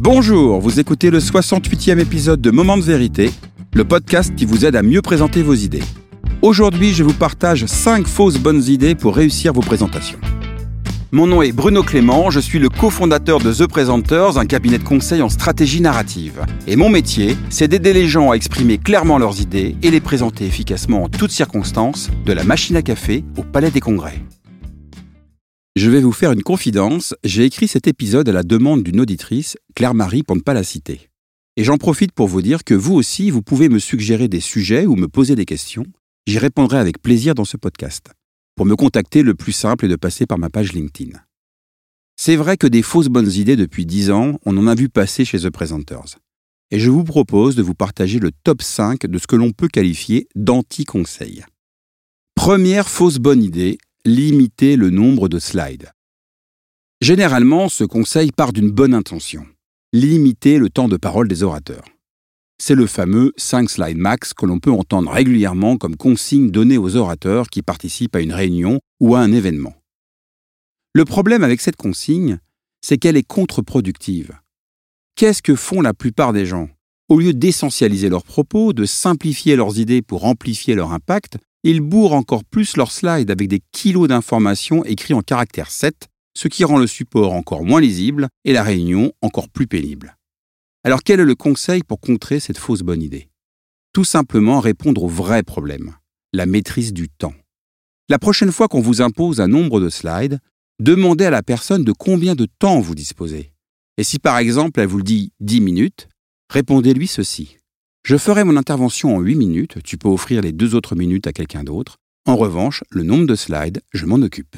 Bonjour, vous écoutez le 68e épisode de Moment de vérité, le podcast qui vous aide à mieux présenter vos idées. Aujourd'hui, je vous partage 5 fausses bonnes idées pour réussir vos présentations. Mon nom est Bruno Clément, je suis le cofondateur de The Presenters, un cabinet de conseil en stratégie narrative. Et mon métier, c'est d'aider les gens à exprimer clairement leurs idées et les présenter efficacement en toutes circonstances, de la machine à café au palais des congrès. Je vais vous faire une confidence, j'ai écrit cet épisode à la demande d'une auditrice, Claire-Marie pour ne pas la citer. Et j'en profite pour vous dire que vous aussi, vous pouvez me suggérer des sujets ou me poser des questions. J'y répondrai avec plaisir dans ce podcast. Pour me contacter, le plus simple est de passer par ma page LinkedIn. C'est vrai que des fausses bonnes idées depuis 10 ans, on en a vu passer chez The Presenters. Et je vous propose de vous partager le top 5 de ce que l'on peut qualifier d'anti-conseil. Première fausse bonne idée, limiter le nombre de slides. Généralement, ce conseil part d'une bonne intention. Limiter le temps de parole des orateurs. C'est le fameux 5 slides max que l'on peut entendre régulièrement comme consigne donnée aux orateurs qui participent à une réunion ou à un événement. Le problème avec cette consigne, c'est qu'elle est contre-productive. Qu'est-ce que font la plupart des gens? Au lieu d'essentialiser leurs propos, de simplifier leurs idées pour amplifier leur impact, ils bourrent encore plus leurs slides avec des kilos d'informations écrits en caractère 7, ce qui rend le support encore moins lisible et la réunion encore plus pénible. Alors quel est le conseil pour contrer cette fausse bonne idée? Tout simplement répondre au vrai problème, la maîtrise du temps. La prochaine fois qu'on vous impose un nombre de slides, demandez à la personne de combien de temps vous disposez. Et si par exemple elle vous le dit 10 minutes, répondez-lui ceci. Je ferai mon intervention en 8 minutes, tu peux offrir les deux autres minutes à quelqu'un d'autre. En revanche, le nombre de slides, je m'en occupe.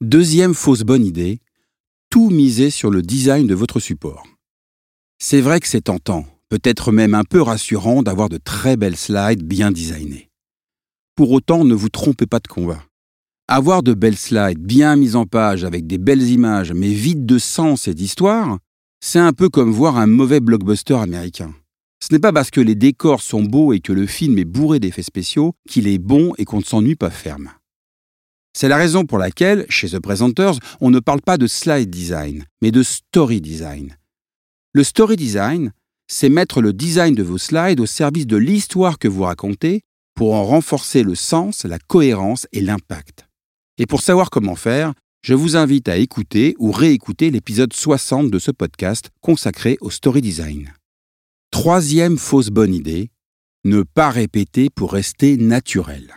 Deuxième fausse bonne idée, tout miser sur le design de votre support. C'est vrai que c'est tentant, peut-être même un peu rassurant d'avoir de très belles slides bien designées. Pour autant, ne vous trompez pas de combat. Avoir de belles slides bien mises en page avec des belles images mais vides de sens et d'histoire, c'est un peu comme voir un mauvais blockbuster américain. Ce n'est pas parce que les décors sont beaux et que le film est bourré d'effets spéciaux qu'il est bon et qu'on ne s'ennuie pas ferme. C'est la raison pour laquelle, chez The Presenters, on ne parle pas de slide design, mais de story design. Le story design, c'est mettre le design de vos slides au service de l'histoire que vous racontez pour en renforcer le sens, la cohérence et l'impact. Et pour savoir comment faire, je vous invite à écouter ou réécouter l'épisode 60 de ce podcast consacré au story design. Troisième fausse bonne idée, ne pas répéter pour rester naturel.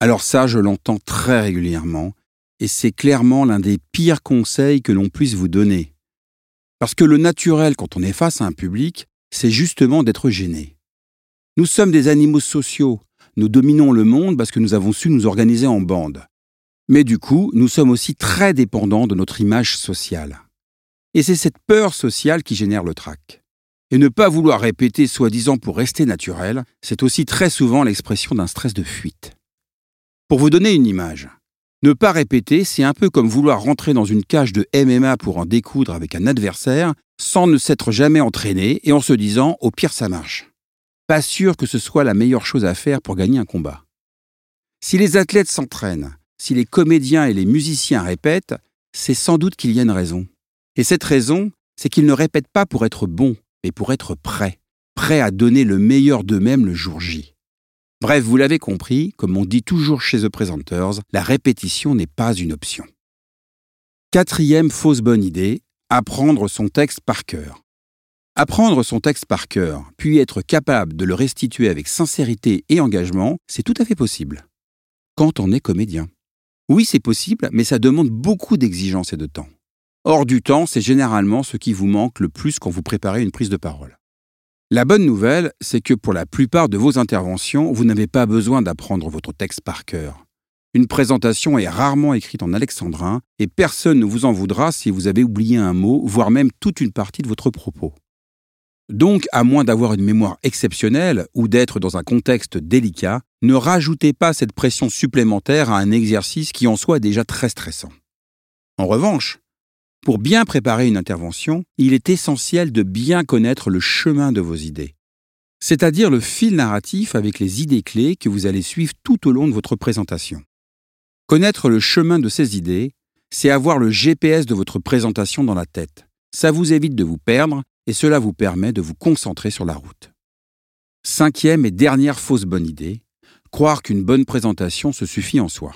Alors ça, je l'entends très régulièrement, et c'est clairement l'un des pires conseils que l'on puisse vous donner. Parce que le naturel quand on est face à un public, c'est justement d'être gêné. Nous sommes des animaux sociaux, nous dominons le monde parce que nous avons su nous organiser en bande. Mais du coup, nous sommes aussi très dépendants de notre image sociale. Et c'est cette peur sociale qui génère le trac. Et ne pas vouloir répéter soi-disant pour rester naturel, c'est aussi très souvent l'expression d'un stress de fuite. Pour vous donner une image, ne pas répéter, c'est un peu comme vouloir rentrer dans une cage de MMA pour en découdre avec un adversaire sans ne s'être jamais entraîné et en se disant au pire ça marche. Pas sûr que ce soit la meilleure chose à faire pour gagner un combat. Si les athlètes s'entraînent, si les comédiens et les musiciens répètent, c'est sans doute qu'il y a une raison. Et cette raison, c'est qu'ils ne répètent pas pour être bons, mais pour être prêts, prêts à donner le meilleur d'eux-mêmes le jour J. Bref, vous l'avez compris, comme on dit toujours chez The Presenters, la répétition n'est pas une option. Quatrième fausse bonne idée, apprendre son texte par cœur. Apprendre son texte par cœur, puis être capable de le restituer avec sincérité et engagement, c'est tout à fait possible. Quand on est comédien. Oui, c'est possible, mais ça demande beaucoup d'exigence et de temps. Hors du temps, c'est généralement ce qui vous manque le plus quand vous préparez une prise de parole. La bonne nouvelle, c'est que pour la plupart de vos interventions, vous n'avez pas besoin d'apprendre votre texte par cœur. Une présentation est rarement écrite en alexandrin et personne ne vous en voudra si vous avez oublié un mot, voire même toute une partie de votre propos. Donc, à moins d'avoir une mémoire exceptionnelle ou d'être dans un contexte délicat, ne rajoutez pas cette pression supplémentaire à un exercice qui en soit déjà très stressant. En revanche, pour bien préparer une intervention, il est essentiel de bien connaître le chemin de vos idées, c'est-à-dire le fil narratif avec les idées clés que vous allez suivre tout au long de votre présentation. Connaître le chemin de ces idées, c'est avoir le GPS de votre présentation dans la tête. Ça vous évite de vous perdre et cela vous permet de vous concentrer sur la route. Cinquième et dernière fausse bonne idée, croire qu'une bonne présentation se suffit en soi.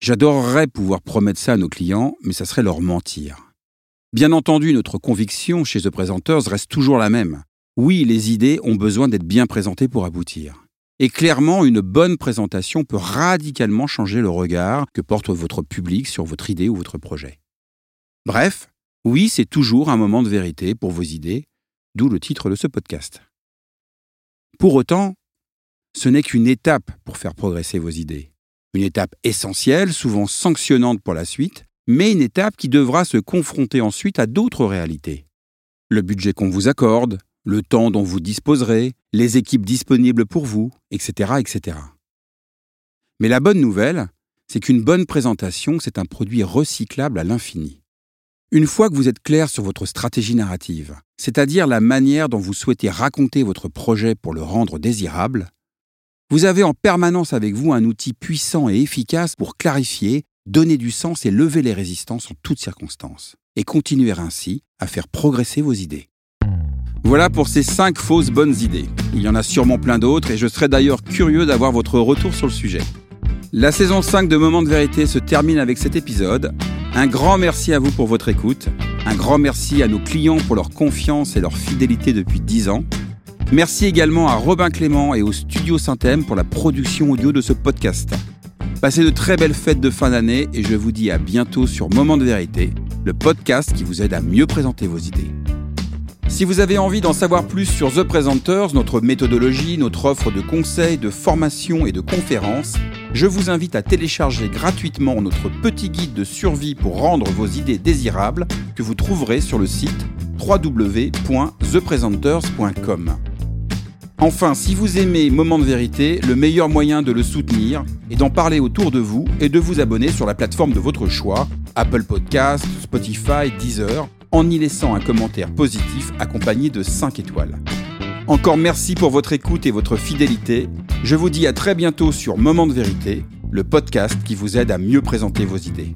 J'adorerais pouvoir promettre ça à nos clients, mais ça serait leur mentir. Bien entendu, notre conviction chez The Presenters reste toujours la même. Oui, les idées ont besoin d'être bien présentées pour aboutir. Et clairement, une bonne présentation peut radicalement changer le regard que porte votre public sur votre idée ou votre projet. Bref, oui, c'est toujours un moment de vérité pour vos idées, d'où le titre de ce podcast. Pour autant, ce n'est qu'une étape pour faire progresser vos idées. Une étape essentielle, souvent sanctionnante pour la suite, mais une étape qui devra se confronter ensuite à d'autres réalités. Le budget qu'on vous accorde, le temps dont vous disposerez, les équipes disponibles pour vous, etc. etc. Mais la bonne nouvelle, c'est qu'une bonne présentation, c'est un produit recyclable à l'infini. Une fois que vous êtes clair sur votre stratégie narrative, c'est-à-dire la manière dont vous souhaitez raconter votre projet pour le rendre désirable, vous avez en permanence avec vous un outil puissant et efficace pour clarifier, donner du sens et lever les résistances en toutes circonstances, et continuer ainsi à faire progresser vos idées. Voilà pour ces 5 fausses bonnes idées. Il y en a sûrement plein d'autres et je serais d'ailleurs curieux d'avoir votre retour sur le sujet. La saison 5 de Moments de vérité se termine avec cet épisode. Un grand merci à vous pour votre écoute. Un grand merci à nos clients pour leur confiance et leur fidélité depuis 10 ans. Merci également à Robin Clément et au Studio Synthem pour la production audio de ce podcast. Passez de très belles fêtes de fin d'année et je vous dis à bientôt sur Moment de vérité, le podcast qui vous aide à mieux présenter vos idées. Si vous avez envie d'en savoir plus sur The Presenters, notre méthodologie, notre offre de conseils, de formation et de conférences, je vous invite à télécharger gratuitement notre petit guide de survie pour rendre vos idées désirables que vous trouverez sur le site www.thepresenters.com. Enfin, si vous aimez Moment de vérité, le meilleur moyen de le soutenir est d'en parler autour de vous et de vous abonner sur la plateforme de votre choix, Apple Podcasts, Spotify, Deezer, en y laissant un commentaire positif accompagné de 5 étoiles. Encore merci pour votre écoute et votre fidélité. Je vous dis à très bientôt sur Moment de vérité, le podcast qui vous aide à mieux présenter vos idées.